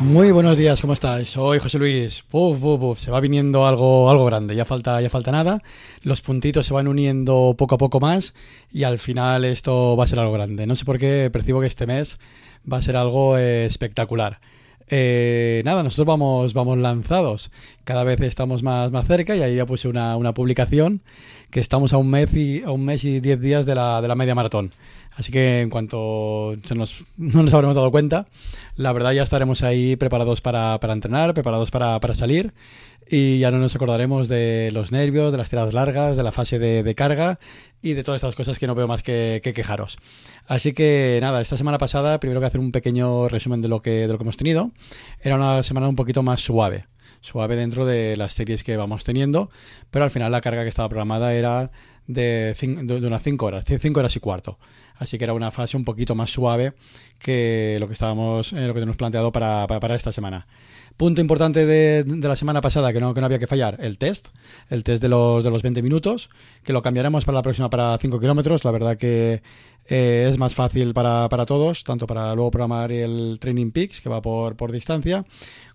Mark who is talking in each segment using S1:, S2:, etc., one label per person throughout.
S1: Muy buenos días, ¿cómo estáis? Soy José Luis. Se va viniendo algo, algo grande, ya falta, ya falta nada. Los puntitos se van uniendo poco a poco más y al final esto va a ser algo grande. No sé por qué percibo que este mes va a ser algo eh, espectacular. Eh, nada, nosotros vamos, vamos lanzados. Cada vez estamos más, más cerca y ahí ya puse una, una publicación que estamos a un mes y a un mes y diez días de la, de la media maratón. Así que en cuanto se nos, no nos habremos dado cuenta, la verdad ya estaremos ahí preparados para, para entrenar, preparados para, para, salir y ya no nos acordaremos de los nervios, de las tiradas largas, de la fase de, de carga y de todas estas cosas que no veo más que, que, quejaros. Así que nada, esta semana pasada, primero que hacer un pequeño resumen de lo que, de lo que hemos tenido, era una semana un poquito más suave suave dentro de las series que vamos teniendo, pero al final la carga que estaba programada era de, de, unas 5 horas, 5 horas y cuarto. Así que era una fase un poquito más suave que lo que estábamos, eh, lo que tenemos planteado para, para, para esta semana. Punto importante de, la semana pasada que no, que no había que fallar, el test, el test de los, de los 20 minutos, que lo cambiaremos para la próxima para 5 kilómetros. La verdad que eh, es más fácil para, para, todos, tanto para luego programar el Training Peaks, que va por, por distancia,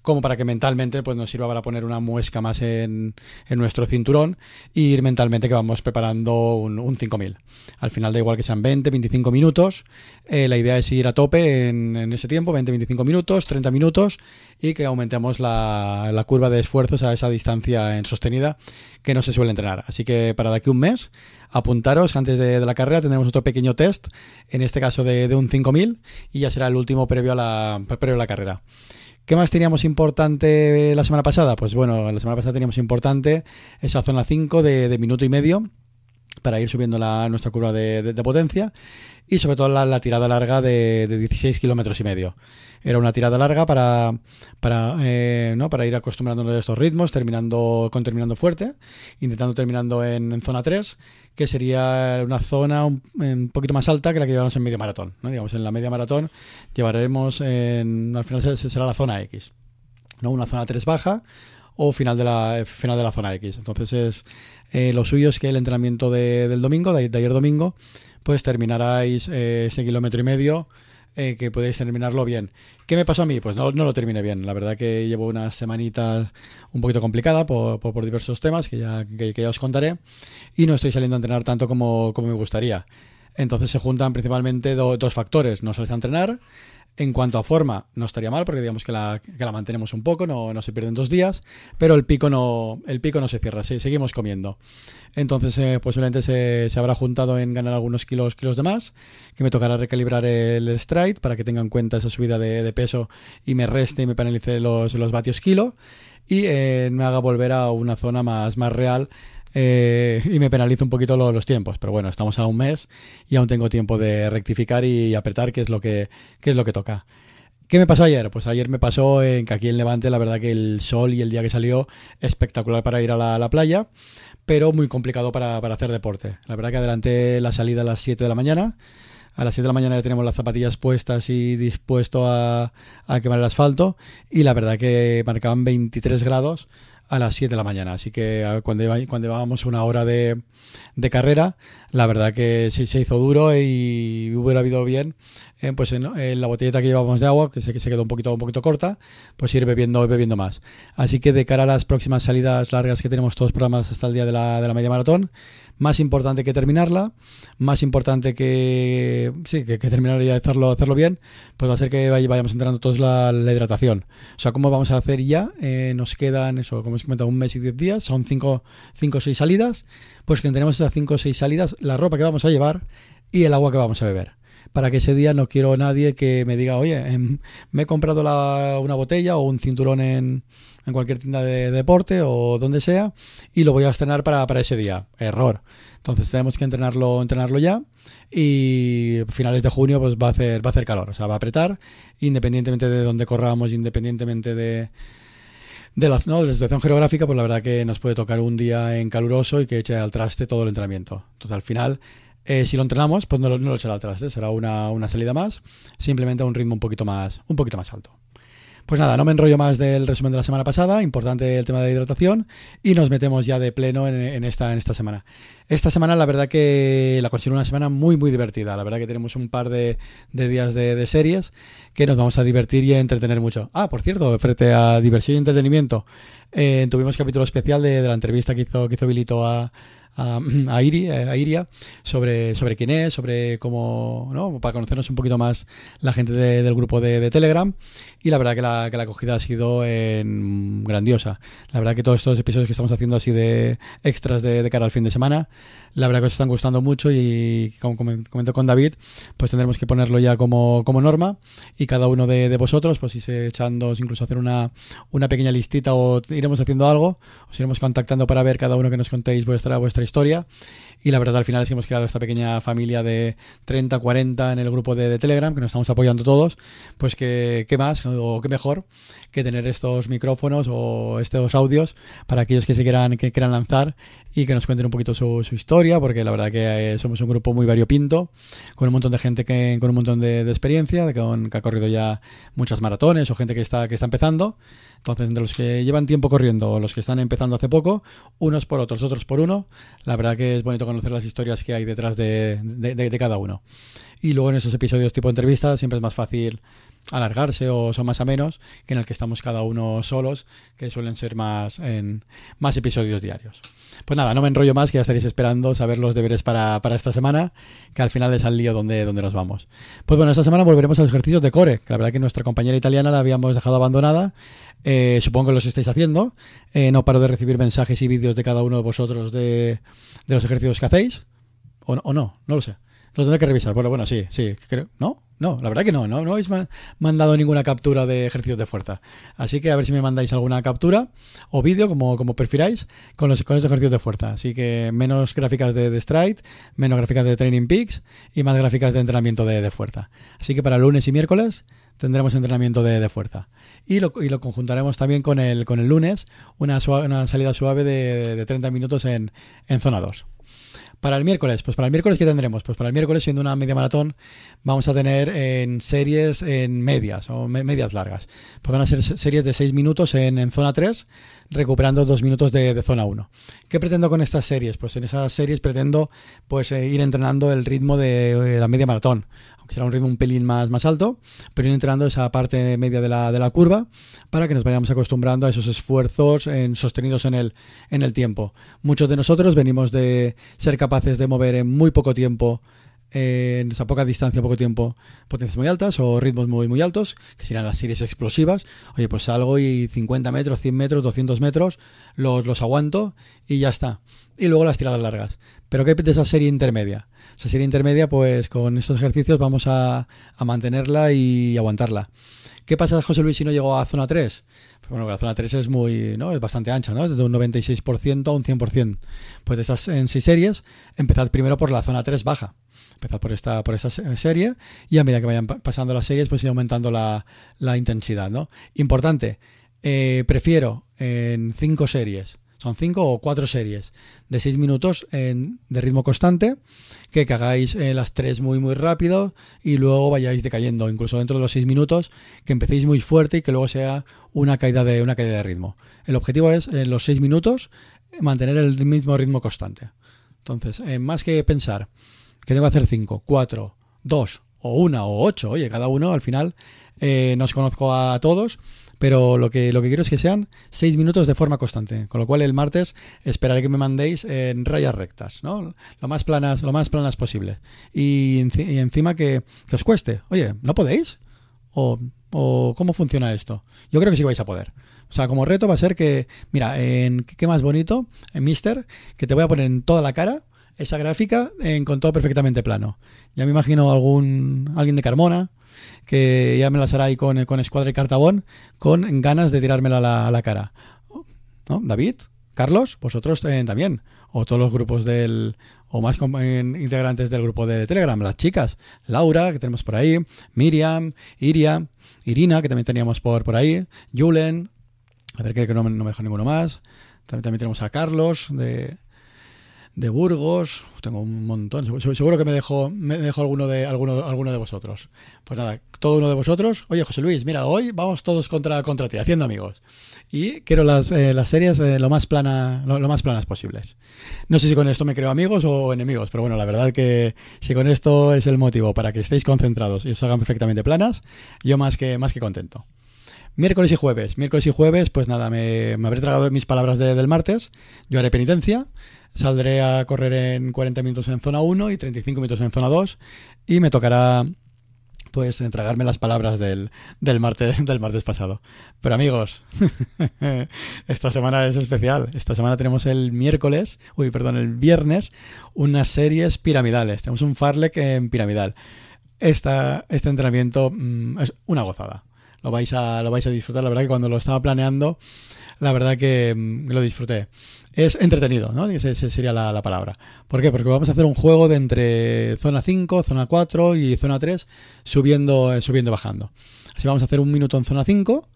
S1: como para que mentalmente pues, nos sirva para poner una muesca más en, en nuestro cinturón y ir mentalmente que vamos preparando un, un 5000. Al final da igual que sean 20, 25 minutos. Eh, la idea es ir a tope en, en ese tiempo, 20, 25 minutos, 30 minutos y que aumentemos la, la, curva de esfuerzos a esa distancia en sostenida que no se suele entrenar. Así que para de aquí un mes, apuntaros antes de, la carrera, tendremos otro pequeño test, en este caso de, de un 5000 y ya será el último previo a la, previo a la carrera. ¿Qué más teníamos importante la semana pasada? Pues bueno, la semana pasada teníamos importante esa zona 5 de, de minuto y medio para ir subiendo la, nuestra curva de, potencia y sobre todo la, tirada larga de, de 16 kilómetros y medio. Era una tirada larga para, para, eh, ¿no? para ir acostumbrándonos a estos ritmos, terminando con terminando fuerte, intentando terminando en, zona 3, que sería una zona un, poquito más alta que la que llevamos en medio maratón. ¿no? Digamos, en la media maratón llevaremos, en, al final será la zona X, ¿no? una zona 3 baja o final de la final de la zona X. Entonces es eh, lo suyo es que el entrenamiento de, del domingo, de, ayer domingo, pues terminaráis eh, ese kilómetro y medio eh, que podéis terminarlo bien. ¿Qué me pasó a mí? Pues no, no, lo terminé bien. La verdad que llevo unas semanitas un poquito complicada por, por, diversos temas que ya, que ya, os contaré y no estoy saliendo a entrenar tanto como, como me gustaría. Entonces se juntan principalmente do, dos factores. No sales a entrenar. En cuanto a forma, no estaría mal porque digamos que la, mantenemos un poco, no, se pierden dos días, pero el pico no, el pico no se cierra, sí, seguimos comiendo. Entonces, eh, posiblemente se, habrá juntado en ganar algunos kilos, kilos de más, que me tocará recalibrar el stride para que tenga en cuenta esa subida de, de peso y me reste y me penalice los, los vatios kilo y eh, me haga volver a una zona más, más real eh, y me penalizo un poquito lo, los tiempos. Pero bueno, estamos a un mes y aún tengo tiempo de rectificar y apretar, que es lo que, que, es lo que toca. ¿Qué me pasó ayer? Pues ayer me pasó en que aquí en Levante, la verdad que el sol y el día que salió, espectacular para ir a la, la playa, pero muy complicado para, para, hacer deporte. La verdad que adelanté la salida a las 7 de la mañana. A las 7 de la mañana ya tenemos las zapatillas puestas y dispuesto a, a quemar el asfalto. Y la verdad que marcaban 23 grados a las 7 de la mañana. Así que cuando, cuando llevábamos una hora de, de carrera, la verdad que se, se, hizo duro y hubiera habido bien, eh, pues en, en, la botellita que llevábamos de agua, que se, que se quedó un poquito, un poquito corta, pues ir bebiendo, bebiendo más. Así que de cara a las próximas salidas largas que tenemos todos programados hasta el día de la, de la media maratón, más importante que terminarla, más importante que sí, que, terminar y hacerlo, hacerlo bien, pues va a ser que vayamos entrando todos la, hidratación. O sea, ¿cómo vamos a hacer ya? Eh, nos quedan, eso, como os comentado, un mes y diez días, son cinco, cinco o seis salidas, pues que tenemos esas cinco o seis salidas, la ropa que vamos a llevar y el agua que vamos a beber para que ese día no quiero nadie que me diga, oye, eh, me he comprado una botella o un cinturón en, en cualquier tienda de, de, deporte o donde sea y lo voy a estrenar para, para ese día. Error. Entonces tenemos que entrenarlo, entrenarlo ya y finales de junio pues va a hacer, va a hacer calor, o sea, va a apretar independientemente de donde corramos, independientemente de de la, ¿no? de la situación geográfica, pues la verdad que nos puede tocar un día en caluroso y que eche al traste todo el entrenamiento. Entonces al final Eh, si lo entrenamos, pues no, lo- echará atrás, ¿eh? será una, una salida más, simplemente a un ritmo un poquito más, un poquito más alto. Pues nada, no me enrollo más del resumen de la semana pasada, importante el tema de la hidratación, y nos metemos ya de pleno en, esta, en esta semana. Esta semana la verdad que la considero una semana muy muy divertida, la verdad que tenemos un par de, días de, series que nos vamos a divertir y a entretener mucho. Ah, por cierto, frente a diversión y entretenimiento, eh, tuvimos capítulo especial de, de la entrevista que hizo, que hizo Bilito a, a, a, Iri, a Iria sobre, sobre quién es, sobre cómo, ¿no? para conocernos un poquito más la gente de- del grupo de, de Telegram. Y la verdad que la, que la acogida ha sido en- grandiosa. La verdad que todos estos episodios que estamos haciendo así de extras de, de cara al fin de semana, la verdad que os están gustando mucho y como comen- comento con David, pues tendremos que ponerlo ya como, como norma y cada uno de, de vosotros, pues irse echando, incluso hacer una, una pequeña listita o iremos haciendo algo, os iremos contactando para ver cada uno que nos contéis vuestra, vuestra historia. Y la verdad, al final que hemos creado esta pequeña familia de 30, 40 en el grupo de, de Telegram, que nos estamos apoyando todos. Pues que, qué más o qué mejor que tener estos micrófonos o estos audios para aquellos que se quieran, que quieran lanzar y que nos cuenten un poquito su, su historia, porque la verdad que eh, somos un grupo muy variopinto, con un montón de gente que, con un montón de, de experiencia, con- que ha corrido ya muchas maratones o gente que está, que está empezando. Entonces, entre los que llevan tiempo corriendo o los que están empezando hace poco, unos por otros, otros por uno, la verdad que es bonito conocer las historias que hay detrás de, de- cada uno. Y luego en esos episodios tipo entrevistas siempre es más fácil alargarse o son más a menos que en el que estamos cada uno solos, que suelen ser más en más episodios diarios. Pues nada, no me enrollo más, que ya estaréis esperando saber los deberes para, para esta semana, que al final es al lío donde, donde nos vamos. Pues bueno, esta semana volveremos a los ejercicios de core, que la verdad que nuestra compañera italiana la habíamos dejado abandonada. Eh, supongo que los estáis haciendo. Eh, no paro de recibir mensajes y vídeos de cada uno de vosotros de, los ejercicios que hacéis. O no, no, lo sé. Lo tendré que revisar. Bueno, bueno, sí, sí. Creo, ¿No? No, la verdad que no. No, no habéis ma- mandado ninguna captura de ejercicios de fuerza. Así que a ver si me mandáis alguna captura o vídeo, como, como prefiráis, con los, con los ejercicios de fuerza. Así que menos gráficas de, de Stride, menos gráficas de Training Peaks y más gráficas de entrenamiento de fuerza. Así que para lunes y miércoles tendremos entrenamiento de, de fuerza. Y lo, y lo conjuntaremos también con el, con el lunes, una, sua- una salida suave de, de 30 minutos en, en zona 2. Para el miércoles, pues para el miércoles, ¿qué tendremos? Pues para el miércoles, siendo una media maratón, vamos a tener en series en medias o me- medias largas. Pues van a ser se- series de 6 minutos en, en zona 3, recuperando 2 minutos de, de zona 1. ¿Qué pretendo con estas series? Pues en esas series pretendo pues eh, ir entrenando el ritmo de eh, la media maratón, aunque será un ritmo un pelín más, más alto, pero ir entrenando esa parte media de la, de la curva para que nos vayamos acostumbrando a esos esfuerzos en- sostenidos en el, en el tiempo. Muchos de nosotros venimos de ser capaces de mover en muy poco tiempo en esa poca distancia, poco tiempo, potencias muy altas o ritmos muy, muy altos, que serían las series explosivas. Oye, pues salgo y 50 metros, 100 metros, 200 metros, los, los aguanto y ya está. Y luego las tiradas largas. Pero ¿qué de esa serie intermedia? Esa serie intermedia, pues con estos ejercicios vamos a, a mantenerla y aguantarla. ¿Qué pasa, José Luis, si no llego a zona 3? Pues bueno, la zona 3 es muy, ¿no? Es bastante ancha, ¿no? Es de un 96% a un 100%. Pues de estas en seis series, empezad primero por la zona 3 baja. Empezad por esta, por esta se- serie y a medida que vayan pa- pasando las series, pues ir aumentando la, la intensidad, ¿no? Importante, eh, prefiero en cinco series, son cinco o cuatro series de seis minutos en- de ritmo constante, que, que hagáis las tres muy muy rápido y luego vayáis decayendo, incluso dentro de los seis minutos, que empecéis muy fuerte y que luego sea una caída de, una caída de ritmo. El objetivo es en los seis minutos mantener el mismo ritmo constante. Entonces, eh, más que pensar que tengo que hacer 5, 4, 2 o 1 o 8, oye, cada uno al final eh, no os conozco a todos, pero lo que, lo que quiero es que sean 6 minutos de forma constante, con lo cual el martes esperaré que me mandéis en rayas rectas, ¿no? Lo más planas, lo más planas posible. Y, y encima que, que os cueste, oye, ¿no podéis? ¿O, ¿O cómo funciona esto? Yo creo que sí vais a poder. O sea, como reto va a ser que, mira, en qué más bonito, en Mister, que te voy a poner en toda la cara esa gráfica en, perfectamente plano. Ya me imagino algún alguien de Carmona que ya me las hará ahí con, con escuadra y cartabón con ganas de tirármela a la, cara. ¿No? David, Carlos, vosotros eh, también. O todos los grupos del. O más integrantes del grupo de Telegram, las chicas. Laura, que tenemos por ahí. Miriam, Iria, Irina, que también teníamos por, por ahí. Julen. A ver, que, no, no me dejo ninguno más. También, también tenemos a Carlos de, de Burgos, tengo un montón, seguro que me dejo, me dejo alguno de alguno, alguno de vosotros. Pues nada, todo uno de vosotros. Oye, José Luis, mira, hoy vamos todos contra, contra ti, haciendo amigos. Y quiero las, eh, las series eh, lo, más plana, lo, más planas posibles. No sé si con esto me creo amigos o enemigos, pero bueno, la verdad que si con esto es el motivo para que estéis concentrados y os hagan perfectamente planas, yo más que, más que contento. Miércoles y jueves. Miércoles y jueves, pues nada, me, habré tragado mis palabras del martes. Yo haré penitencia. Saldré a correr en 40 minutos en zona 1 y 35 minutos en zona 2. Y me tocará pues entregarme las palabras del, del, martes, del martes pasado. Pero amigos, esta semana es especial. Esta semana tenemos el miércoles, uy, perdón, el viernes, unas series piramidales. Tenemos un Farlek en piramidal. Esta, este entrenamiento mm, es una gozada lo vais a, lo vais a disfrutar. La verdad que cuando lo estaba planeando, la verdad que mm, lo disfruté. Es entretenido, ¿no? Esa sería la, palabra. ¿Por qué? Porque vamos a hacer un juego de entre zona 5, zona 4 y zona 3, subiendo, subiendo, bajando. Así vamos a hacer un minuto en zona 5,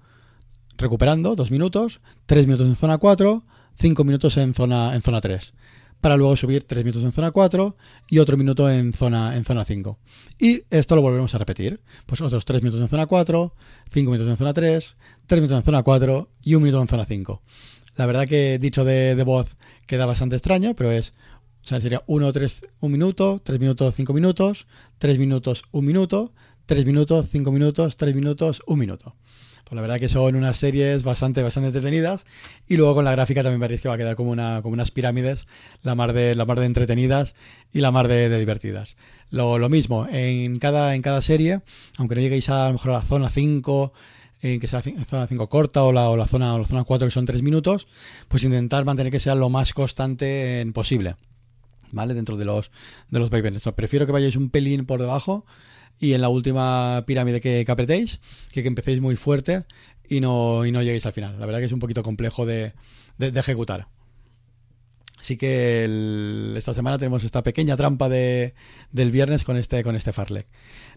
S1: recuperando, dos minutos, tres minutos en zona 4, cinco minutos en zona, en zona 3 para luego subir 3 minutos en zona 4 y otro minuto en zona, en zona 5. Y esto lo volvemos a repetir. Pues otros 3 minutos en zona 4, 5 minutos en zona 3, 3 minutos en zona 4 y un minuto en zona 5. La verdad que dicho de, de voz queda bastante extraño, pero es, o sea, sería 1, 3, 1 minuto, 3 minutos, 5 minutos, 3 minutos, 1 minuto, 3 minutos, 5 minutos, 3 minutos, 1 minuto. Pues la verdad que son unas series bastante, bastante entretenidas. Y luego con la gráfica también veréis que va a quedar como, una, como unas pirámides, la mar de, la mar de entretenidas y la mar de, divertidas. Lo, lo, mismo, en cada, en cada serie, aunque no lleguéis a, a lo mejor a la zona 5, en que sea la zona 5 corta o la, o la, zona, o la zona 4 que son 3 minutos, pues intentar mantener que sea lo más constante posible. ¿Vale? Dentro de los, de los prefiero que vayáis un pelín por debajo y en la última pirámide que, apretéis, que, empecéis muy fuerte y no, y no lleguéis al final. La verdad que es un poquito complejo de, ejecutar. Así que esta semana tenemos esta pequeña trampa de, del viernes con este, con este Farlek.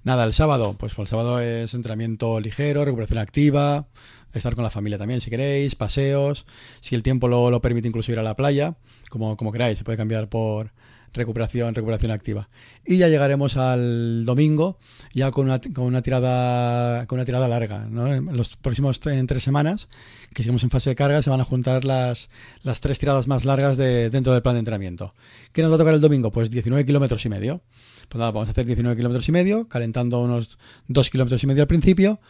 S1: Nada, el sábado, pues el sábado es entrenamiento ligero, recuperación activa, estar con la familia también si queréis, paseos, si el tiempo lo, lo permite incluso ir a la playa, como, como queráis, se puede cambiar por, recuperación, recuperación activa. Y ya llegaremos al domingo, ya con una, con una tirada con una tirada larga. En los próximos tres semanas, que sigamos en fase de carga, se van a juntar las, las tres tiradas más largas de, dentro del plan de entrenamiento. ¿Qué nos va a tocar el domingo? Pues 19 kilómetros y medio. Pues nada, vamos a hacer 19 kilómetros y medio, calentando unos 2 kilómetros y medio al principio.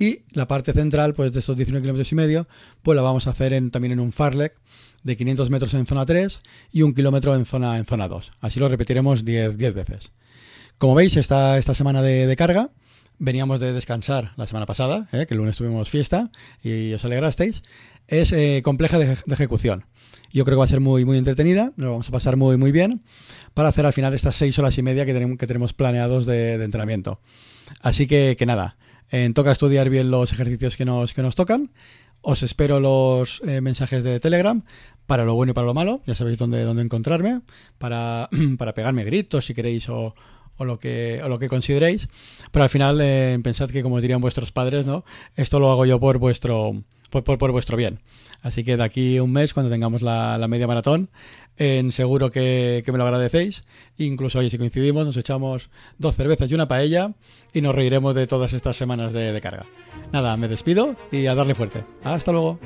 S1: Y la parte central, pues de estos 19 kilómetros y medio, pues la vamos a hacer en, también en un farlek de 500 metros en zona 3 y un kilómetro en zona, en zona 2. Así lo repetiremos 10, 10 veces. Como veis, esta, esta semana de, carga, veníamos de descansar la semana pasada, ¿eh? que el lunes tuvimos fiesta y os alegrasteis, es eh, compleja de, ejecución. Yo creo que va a ser muy, muy entretenida, nos lo vamos a pasar muy, muy bien para hacer al final estas 6 horas y media que tenemos, que tenemos planeados de, entrenamiento. Así que nada, eh, toca estudiar bien los ejercicios que nos, que nos tocan os espero los eh, mensajes de Telegram para lo bueno y para lo malo. Ya sabéis dónde, dónde encontrarme. Para, para pegarme gritos si queréis o, o lo que, o lo que consideréis. Pero al final eh, pensad que, como dirían vuestros padres, ¿no? Esto lo hago yo por vuestro, por, por, vuestro bien. Así que de aquí un mes, cuando tengamos la, media maratón, seguro que, me lo agradecéis. Incluso hoy, si coincidimos, nos echamos dos cervezas y una paella y nos reiremos de todas estas semanas de, de carga. Nada, me despido y a darle fuerte. Hasta luego.